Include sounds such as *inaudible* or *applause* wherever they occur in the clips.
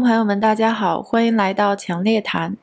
朋友们，大家好，欢迎来到强烈谈。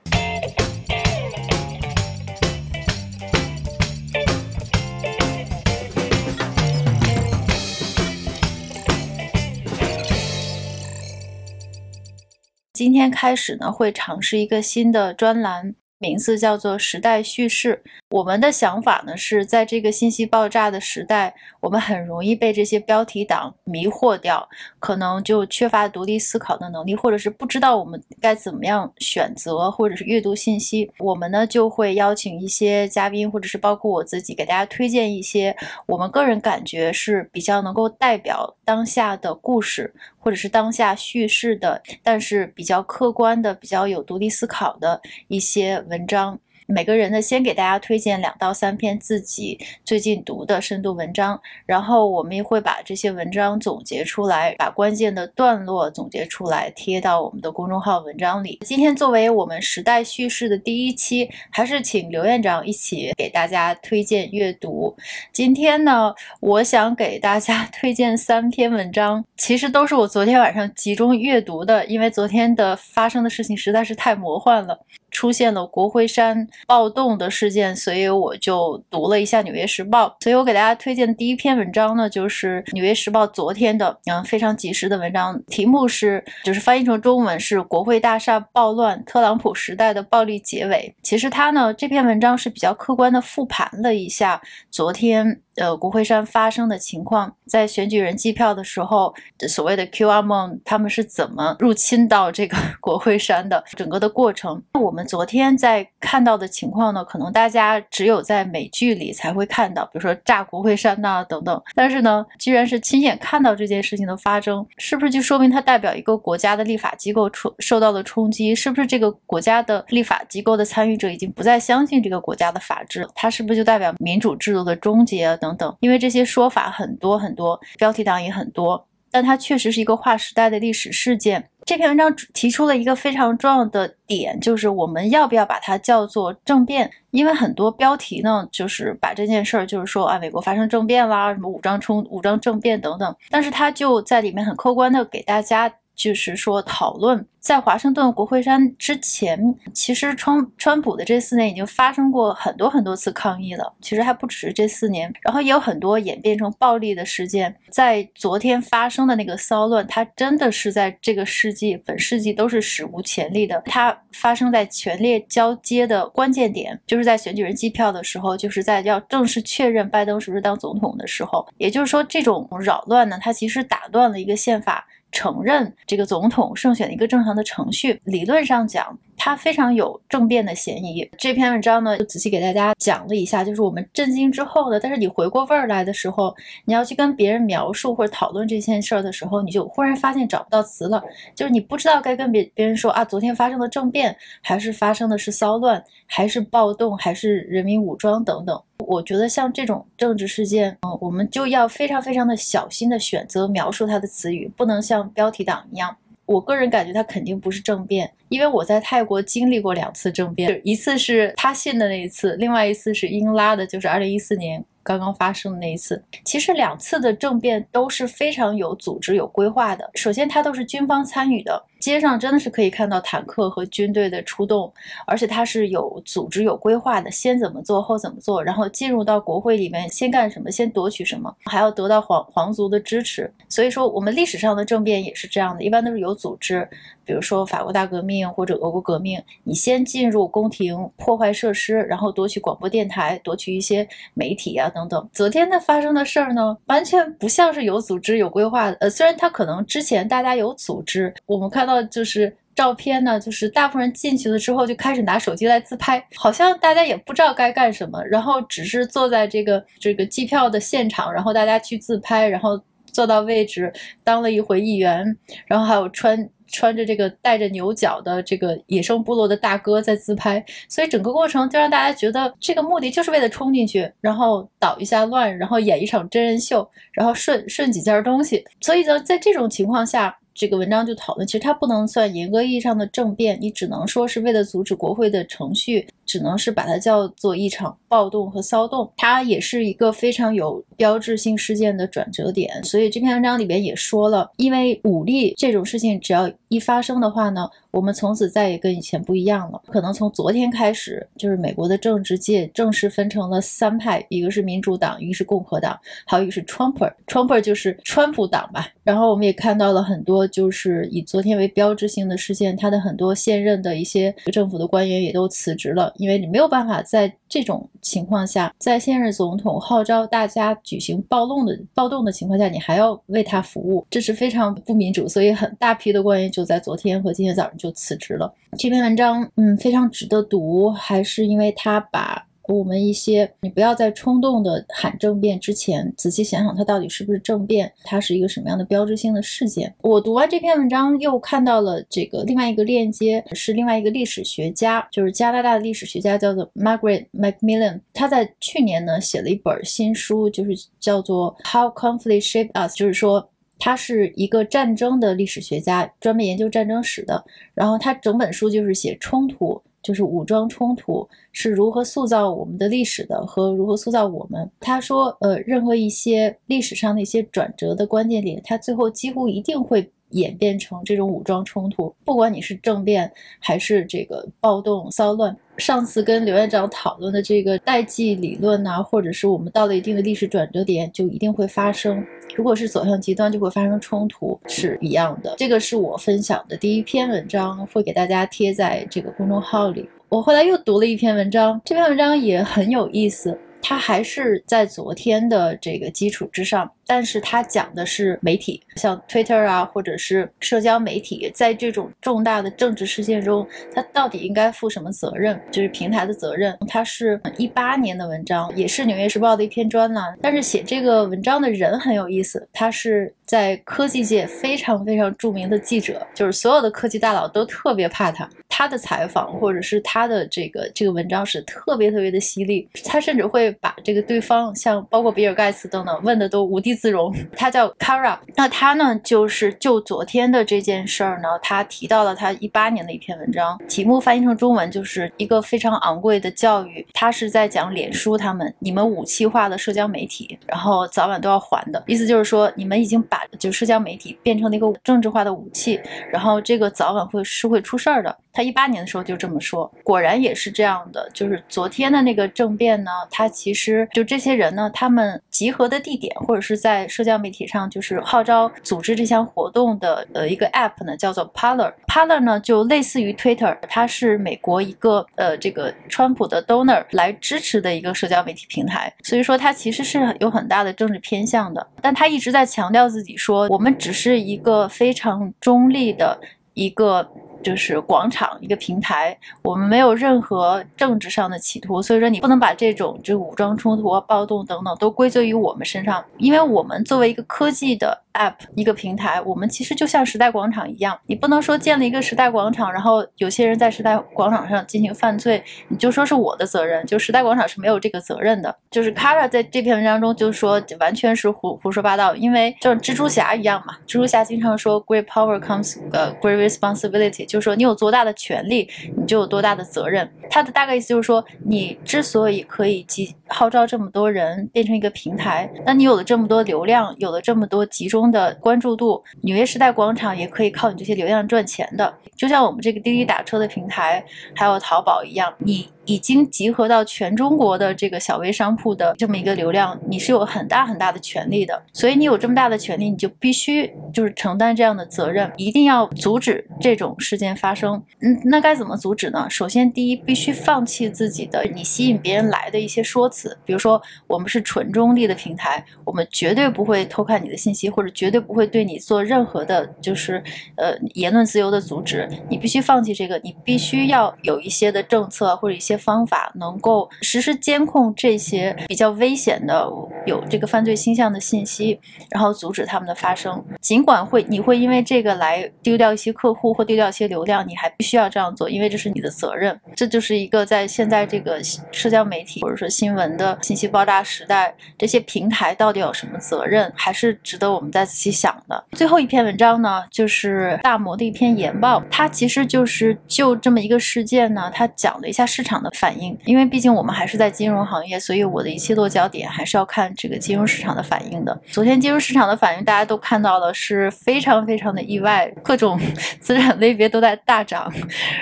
今天开始呢，会尝试一个新的专栏。名字叫做时代叙事。我们的想法呢，是在这个信息爆炸的时代，我们很容易被这些标题党迷惑掉，可能就缺乏独立思考的能力，或者是不知道我们该怎么样选择，或者是阅读信息。我们呢，就会邀请一些嘉宾，或者是包括我自己，给大家推荐一些我们个人感觉是比较能够代表当下的故事，或者是当下叙事的，但是比较客观的、比较有独立思考的一些。文章。每个人呢，先给大家推荐两到三篇自己最近读的深度文章，然后我们也会把这些文章总结出来，把关键的段落总结出来，贴到我们的公众号文章里。今天作为我们时代叙事的第一期，还是请刘院长一起给大家推荐阅读。今天呢，我想给大家推荐三篇文章，其实都是我昨天晚上集中阅读的，因为昨天的发生的事情实在是太魔幻了。出现了国会山暴动的事件，所以我就读了一下《纽约时报》。所以我给大家推荐第一篇文章呢，就是《纽约时报》昨天的嗯非常及时的文章，题目是就是翻译成中文是“国会大厦暴乱，特朗普时代的暴力结尾”。其实它呢这篇文章是比较客观的复盘了一下昨天。呃，国会山发生的情况，在选举人计票的时候，所谓的 QR 梦，他们是怎么入侵到这个 *laughs* 国会山的整个的过程？我们昨天在看到的情况呢，可能大家只有在美剧里才会看到，比如说炸国会山呐等等。但是呢，居然是亲眼看到这件事情的发生，是不是就说明它代表一个国家的立法机构冲受到了冲击？是不是这个国家的立法机构的参与者已经不再相信这个国家的法治？它是不是就代表民主制度的终结啊？等？等等，因为这些说法很多很多，标题党也很多，但它确实是一个划时代的历史事件。这篇文章提出了一个非常重要的点，就是我们要不要把它叫做政变？因为很多标题呢，就是把这件事儿，就是说啊，美国发生政变啦，什么武装冲、武装政变等等，但是他就在里面很客观的给大家。就是说，讨论在华盛顿国会山之前，其实川川普的这四年已经发生过很多很多次抗议了。其实还不止这四年，然后也有很多演变成暴力的事件。在昨天发生的那个骚乱，它真的是在这个世纪、本世纪都是史无前例的。它发生在权力交接的关键点，就是在选举人计票的时候，就是在要正式确认拜登是不是当总统的时候。也就是说，这种扰乱呢，它其实打断了一个宪法。承认这个总统胜选的一个正常的程序，理论上讲，它非常有政变的嫌疑。这篇文章呢，就仔细给大家讲了一下，就是我们震惊之后呢，但是你回过味儿来的时候，你要去跟别人描述或者讨论这件事儿的时候，你就忽然发现找不到词了，就是你不知道该跟别别人说啊，昨天发生的政变，还是发生的是骚乱，还是暴动，还是人民武装等等。我觉得像这种政治事件，嗯，我们就要非常非常的小心的选择描述它的词语，不能像标题党一样。我个人感觉他肯定不是政变，因为我在泰国经历过两次政变，一次是他信的那一次，另外一次是英拉的，就是二零一四年。刚刚发生的那一次，其实两次的政变都是非常有组织、有规划的。首先，它都是军方参与的，街上真的是可以看到坦克和军队的出动，而且它是有组织、有规划的，先怎么做，后怎么做，然后进入到国会里面，先干什么，先夺取什么，还要得到皇皇族的支持。所以说，我们历史上的政变也是这样的，一般都是有组织。比如说法国大革命或者俄国革命，你先进入宫廷破坏设施，然后夺取广播电台，夺取一些媒体啊等等。昨天的发生的事儿呢，完全不像是有组织有规划的。呃，虽然他可能之前大家有组织，我们看到就是照片呢，就是大部分人进去了之后就开始拿手机来自拍，好像大家也不知道该干什么，然后只是坐在这个这个计票的现场，然后大家去自拍，然后坐到位置当了一回议员，然后还有穿。穿着这个带着牛角的这个野生部落的大哥在自拍，所以整个过程就让大家觉得这个目的就是为了冲进去，然后捣一下乱，然后演一场真人秀，然后顺顺几件东西。所以呢，在这种情况下，这个文章就讨论，其实它不能算严格意义上的政变，你只能说是为了阻止国会的程序。只能是把它叫做一场暴动和骚动。它也是一个非常有标志性事件的转折点。所以这篇文章里边也说了，因为武力这种事情只要一发生的话呢，我们从此再也跟以前不一样了。可能从昨天开始，就是美国的政治界正式分成了三派，一个是民主党，一个是共和党，还有一个是 Trump，Trump 就是川普党吧。然后我们也看到了很多，就是以昨天为标志性的事件，他的很多现任的一些政府的官员也都辞职了，因为你没有办法在这种情况下，在现任总统号召大家举行暴动的暴动的情况下，你还要为他服务，这是非常不民主。所以很大批的官员就在昨天和今天早上就辞职了。这篇文章，嗯，非常值得读，还是因为他把。我们一些，你不要在冲动的喊政变之前，仔细想想它到底是不是政变，它是一个什么样的标志性的事件。我读完这篇文章，又看到了这个另外一个链接，是另外一个历史学家，就是加拿大的历史学家，叫做 Margaret Macmillan。他在去年呢写了一本新书，就是叫做 How Conflict Shaped Us，就是说他是一个战争的历史学家，专门研究战争史的。然后他整本书就是写冲突。就是武装冲突是如何塑造我们的历史的，和如何塑造我们。他说，呃，任何一些历史上的一些转折的关键点，他最后几乎一定会演变成这种武装冲突，不管你是政变还是这个暴动骚乱。上次跟刘院长讨论的这个代际理论呐，或者是我们到了一定的历史转折点，就一定会发生。如果是走向极端，就会发生冲突，是一样的。这个是我分享的第一篇文章，会给大家贴在这个公众号里。我后来又读了一篇文章，这篇文章也很有意思。它还是在昨天的这个基础之上，但是它讲的是媒体，像 Twitter 啊，或者是社交媒体，在这种重大的政治事件中，它到底应该负什么责任？就是平台的责任。它是一八年的文章，也是《纽约时报》的一篇专栏。但是写这个文章的人很有意思，他是在科技界非常非常著名的记者，就是所有的科技大佬都特别怕他。他的采访或者是他的这个这个文章是特别特别的犀利，他甚至会把这个对方像包括比尔盖茨等等问的都无地自容。他叫 Kara，那他呢就是就昨天的这件事儿呢，他提到了他一八年的一篇文章，题目翻译成中文就是一个非常昂贵的教育。他是在讲脸书他们你们武器化的社交媒体，然后早晚都要还的意思就是说你们已经把就社交媒体变成了一个政治化的武器，然后这个早晚会是会出事儿的。他一八年的时候就这么说，果然也是这样的。就是昨天的那个政变呢，他其实就这些人呢，他们集合的地点或者是在在社交媒体上，就是号召组织这项活动的呃一个 app 呢，叫做 Parler。Parler 呢就类似于 Twitter，它是美国一个呃这个川普的 donor 来支持的一个社交媒体平台，所以说它其实是有很大的政治偏向的。但他一直在强调自己说，我们只是一个非常中立的一个。就是广场一个平台，我们没有任何政治上的企图，所以说你不能把这种这武装冲突啊、暴动等等都归咎于我们身上，因为我们作为一个科技的。app 一个平台，我们其实就像时代广场一样，你不能说建了一个时代广场，然后有些人在时代广场上进行犯罪，你就说是我的责任，就时代广场是没有这个责任的。就是 Kara 在这篇文章中就说完全是胡胡说八道，因为就是蜘蛛侠一样嘛，蜘蛛侠经常说 great power comes 呃 great responsibility，就是说你有多大的权利，你就有多大的责任。他的大概意思就是说，你之所以可以集号召这么多人变成一个平台，那你有了这么多流量，有了这么多集中。的关注度，纽约时代广场也可以靠你这些流量赚钱的，就像我们这个滴滴打车的平台，还有淘宝一样，你。已经集合到全中国的这个小微商铺的这么一个流量，你是有很大很大的权利的。所以你有这么大的权利，你就必须就是承担这样的责任，一定要阻止这种事件发生。嗯，那该怎么阻止呢？首先，第一，必须放弃自己的你吸引别人来的一些说辞，比如说我们是纯中立的平台，我们绝对不会偷看你的信息，或者绝对不会对你做任何的，就是呃言论自由的阻止。你必须放弃这个，你必须要有一些的政策或者一些方法能够实时监控这些比较危险的、有这个犯罪倾向的信息，然后阻止他们的发生。尽管会你会因为这个来丢掉一些客户或丢掉一些流量，你还必须要这样做，因为这是你的责任。这就是一个在现在这个社交媒体或者说新闻的信息爆炸时代，这些平台到底有什么责任，还是值得我们再仔细想的。最后一篇文章呢，就是大摩的一篇研报，它其实就是就这么一个事件呢，它讲了一下市场的。的反应，因为毕竟我们还是在金融行业，所以我的一切落脚点还是要看这个金融市场的反应的。昨天金融市场的反应大家都看到了，是非常非常的意外，各种 *laughs* 资产类别都在大涨，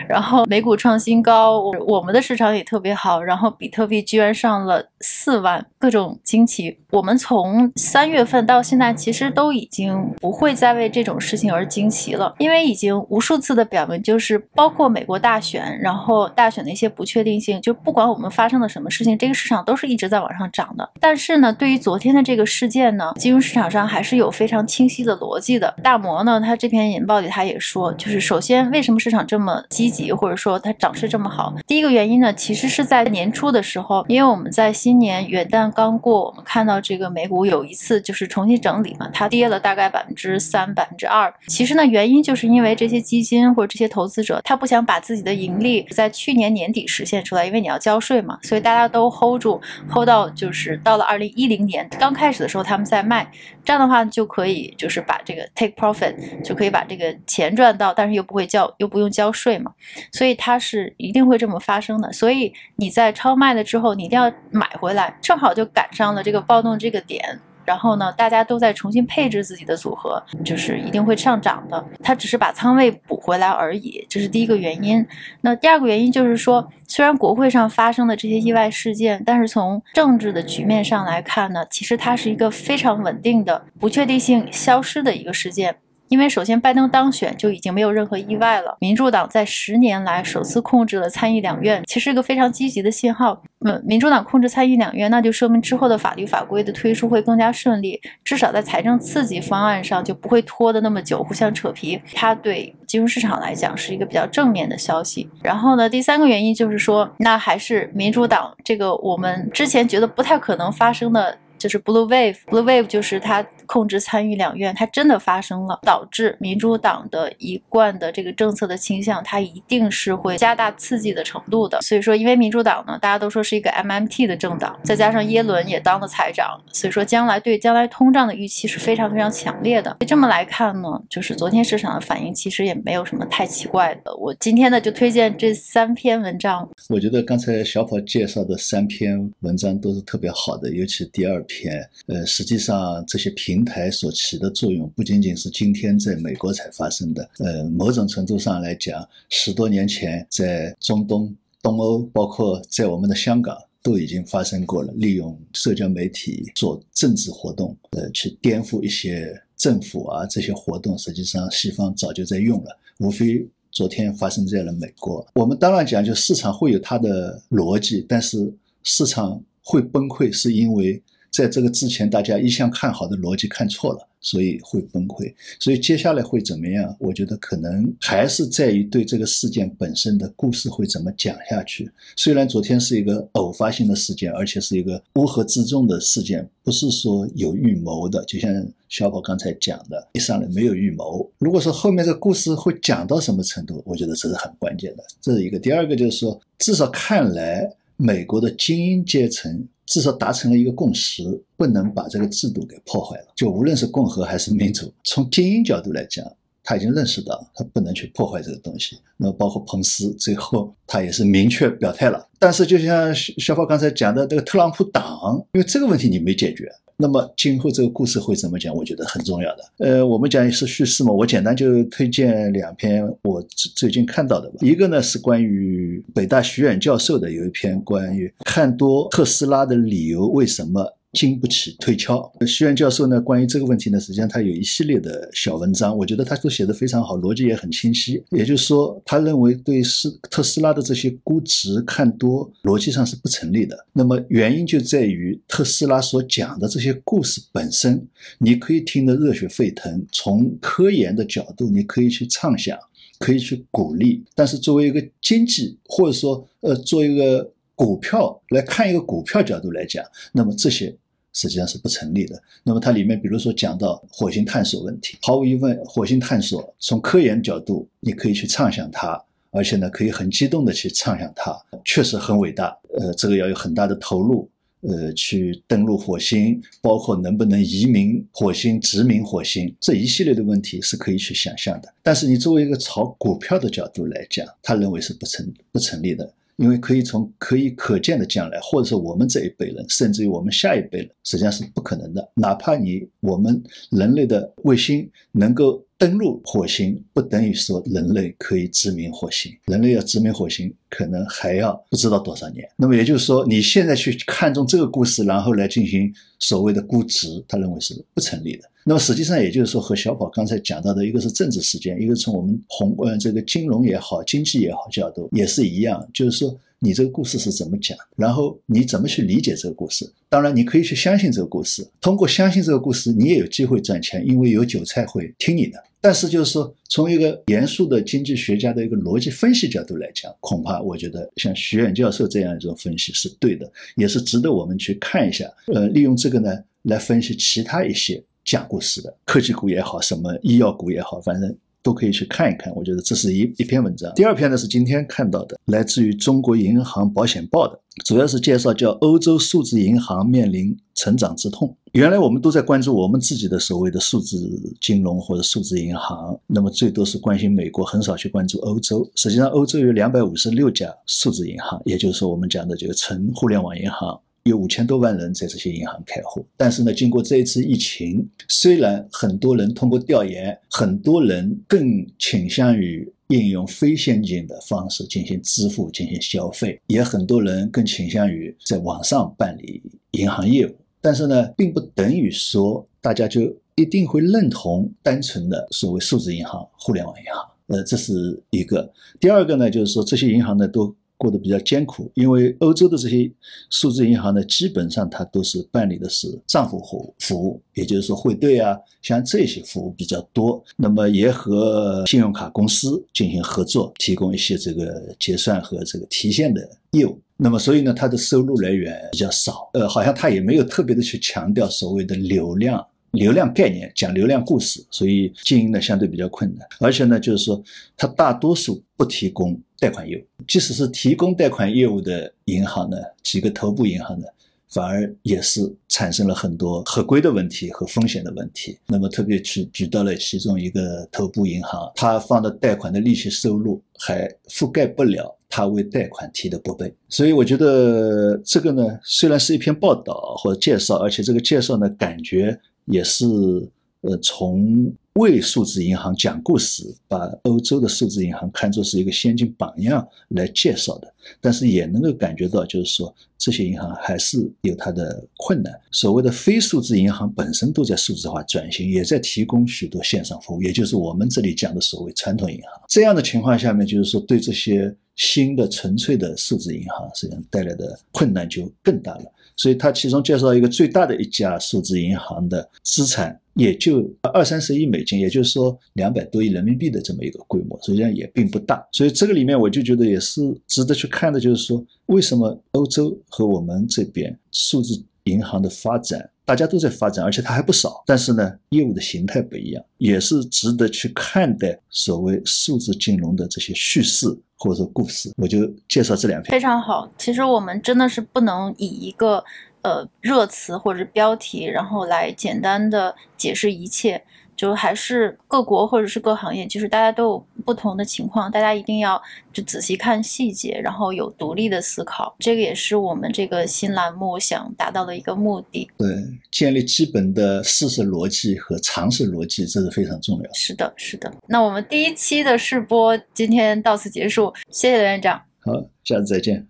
然后美股创新高，我们的市场也特别好，然后比特币居然上了四万，各种惊奇。我们从三月份到现在，其实都已经不会再为这种事情而惊奇了，因为已经无数次的表明，就是包括美国大选，然后大选的一些不确定性，就不管我们发生了什么事情，这个市场都是一直在往上涨的。但是呢，对于昨天的这个事件呢，金融市场上还是有非常清晰的逻辑的。大摩呢，他这篇引报里他也说，就是首先为什么市场这么积极，或者说它涨势这么好？第一个原因呢，其实是在年初的时候，因为我们在新年元旦刚过，我们看到这个美股有一次就是重新整理嘛，它跌了大概百分之三、百分之二。其实呢，原因就是因为这些基金或者这些投资者，他不想把自己的盈利在去年年底实现出来，因为你要交税嘛，所以大家都 hold 住，hold 到就是到了二零一零年刚开始的时候，他们在卖，这样的话就可以就是把这个 take profit 就可以把这个钱赚到，但是又不会交又不用交税嘛，所以它是一定会这么发生的。所以你在超卖了之后，你一定要买回来，正好就赶上了这个暴动这个点。然后呢，大家都在重新配置自己的组合，就是一定会上涨的。它只是把仓位补回来而已，这是第一个原因。那第二个原因就是说，虽然国会上发生的这些意外事件，但是从政治的局面上来看呢，其实它是一个非常稳定的、不确定性消失的一个事件。因为首先拜登当选就已经没有任何意外了，民主党在十年来首次控制了参议两院，其实一个非常积极的信号。嗯，民主党控制参议两院，那就说明之后的法律法规的推出会更加顺利，至少在财政刺激方案上就不会拖得那么久，互相扯皮。它对金融市场来讲是一个比较正面的消息。然后呢，第三个原因就是说，那还是民主党这个我们之前觉得不太可能发生的。就是 blue wave，blue wave 就是它控制参与两院，它真的发生了，导致民主党的一贯的这个政策的倾向，它一定是会加大刺激的程度的。所以说，因为民主党呢，大家都说是一个 MMT 的政党，再加上耶伦也当了财长，所以说将来对将来通胀的预期是非常非常强烈的。这么来看呢，就是昨天市场的反应其实也没有什么太奇怪的。我今天呢就推荐这三篇文章。我觉得刚才小跑介绍的三篇文章都是特别好的，尤其第二。篇，呃，实际上这些评平台所起的作用不仅仅是今天在美国才发生的，呃，某种程度上来讲，十多年前在中东、东欧，包括在我们的香港都已经发生过了。利用社交媒体做政治活动，呃，去颠覆一些政府啊，这些活动实际上西方早就在用了，无非昨天发生在了美国。我们当然讲，就市场会有它的逻辑，但是市场会崩溃是因为。在这个之前，大家一向看好的逻辑看错了，所以会崩溃。所以接下来会怎么样？我觉得可能还是在于对这个事件本身的故事会怎么讲下去。虽然昨天是一个偶发性的事件，而且是一个乌合之众的事件，不是说有预谋的。就像小宝刚才讲的，一上来没有预谋。如果说后面这个故事会讲到什么程度，我觉得这是很关键的。这是一个。第二个就是说，至少看来美国的精英阶层。至少达成了一个共识，不能把这个制度给破坏了。就无论是共和还是民主，*laughs* 从精英角度来讲，他已经认识到他不能去破坏这个东西。那么包括彭斯，最后他也是明确表态了。但是就像小宝刚才讲的，这个特朗普党，因为这个问题你没解决。那么今后这个故事会怎么讲？我觉得很重要的。呃，我们讲是叙事嘛，我简单就推荐两篇我最近看到的吧。一个呢是关于北大徐远教授的，有一篇关于看多特斯拉的理由为什么。经不起推敲。徐元教授呢，关于这个问题呢，实际上他有一系列的小文章，我觉得他都写得非常好，逻辑也很清晰。也就是说，他认为对斯特斯拉的这些估值看多，逻辑上是不成立的。那么原因就在于特斯拉所讲的这些故事本身，你可以听得热血沸腾，从科研的角度，你可以去畅想，可以去鼓励。但是作为一个经济，或者说呃，做一个股票来看一个股票角度来讲，那么这些。实际上是不成立的。那么它里面，比如说讲到火星探索问题，毫无疑问，火星探索从科研角度，你可以去畅想它，而且呢，可以很激动的去畅想它，确实很伟大。呃，这个要有很大的投入，呃，去登陆火星，包括能不能移民火星、殖民火星，这一系列的问题是可以去想象的。但是你作为一个炒股票的角度来讲，他认为是不成不成立的。因为可以从可以可见的将来，或者是我们这一辈人，甚至于我们下一辈人，实际上是不可能的。哪怕你我们人类的卫星能够登陆火星，不等于说人类可以殖民火星。人类要殖民火星，可能还要不知道多少年。那么也就是说，你现在去看中这个故事，然后来进行所谓的估值，他认为是不成立的。那么实际上，也就是说，和小宝刚才讲到的一个是政治事件，一个从我们宏观这个金融也好、经济也好角度也是一样，就是说你这个故事是怎么讲，然后你怎么去理解这个故事。当然，你可以去相信这个故事，通过相信这个故事，你也有机会赚钱，因为有韭菜会听你的。但是，就是说，从一个严肃的经济学家的一个逻辑分析角度来讲，恐怕我觉得像徐远教授这样一种分析是对的，也是值得我们去看一下。呃，利用这个呢来分析其他一些。讲故事的科技股也好，什么医药股也好，反正都可以去看一看。我觉得这是一一篇文章。第二篇呢是今天看到的，来自于中国银行保险报的，主要是介绍叫欧洲数字银行面临成长之痛。原来我们都在关注我们自己的所谓的数字金融或者数字银行，那么最多是关心美国，很少去关注欧洲。实际上，欧洲有两百五十六家数字银行，也就是说我们讲的这个纯互联网银行。有五千多万人在这些银行开户，但是呢，经过这一次疫情，虽然很多人通过调研，很多人更倾向于应用非现金的方式进行支付、进行消费，也很多人更倾向于在网上办理银行业务。但是呢，并不等于说大家就一定会认同单纯的所谓数字银行、互联网银行。呃，这是一个。第二个呢，就是说这些银行呢都。过得比较艰苦，因为欧洲的这些数字银行呢，基本上它都是办理的是账户服服务，也就是说汇兑啊，像这些服务比较多。那么也和信用卡公司进行合作，提供一些这个结算和这个提现的业务。那么所以呢，它的收入来源比较少。呃，好像它也没有特别的去强调所谓的流量。流量概念讲流量故事，所以经营呢相对比较困难，而且呢，就是说它大多数不提供贷款业务，即使是提供贷款业务的银行呢，几个头部银行呢，反而也是产生了很多合规的问题和风险的问题。那么特别去举到了其中一个头部银行，它放的贷款的利息收入还覆盖不了它为贷款提的拨备，所以我觉得这个呢，虽然是一篇报道或者介绍，而且这个介绍呢，感觉。也是，呃，从为数字银行讲故事，把欧洲的数字银行看作是一个先进榜样来介绍的，但是也能够感觉到，就是说这些银行还是有它的困难。所谓的非数字银行本身都在数字化转型，也在提供许多线上服务，也就是我们这里讲的所谓传统银行。这样的情况下面，就是说对这些新的纯粹的数字银行，实际上带来的困难就更大了。所以，他其中介绍一个最大的一家数字银行的资产也就二三十亿美金，也就是说两百多亿人民币的这么一个规模，实际上也并不大。所以这个里面我就觉得也是值得去看的，就是说为什么欧洲和我们这边数字银行的发展。大家都在发展，而且它还不少，但是呢，业务的形态不一样，也是值得去看待所谓数字金融的这些叙事或者故事。我就介绍这两篇，非常好。其实我们真的是不能以一个呃热词或者标题，然后来简单的解释一切。就还是各国或者是各行业，其实大家都有不同的情况，大家一定要就仔细看细节，然后有独立的思考。这个也是我们这个新栏目想达到的一个目的。对，建立基本的事实逻辑和常识逻辑，这是非常重要。是的，是的。那我们第一期的试播今天到此结束，谢谢刘院长。好，下次再见。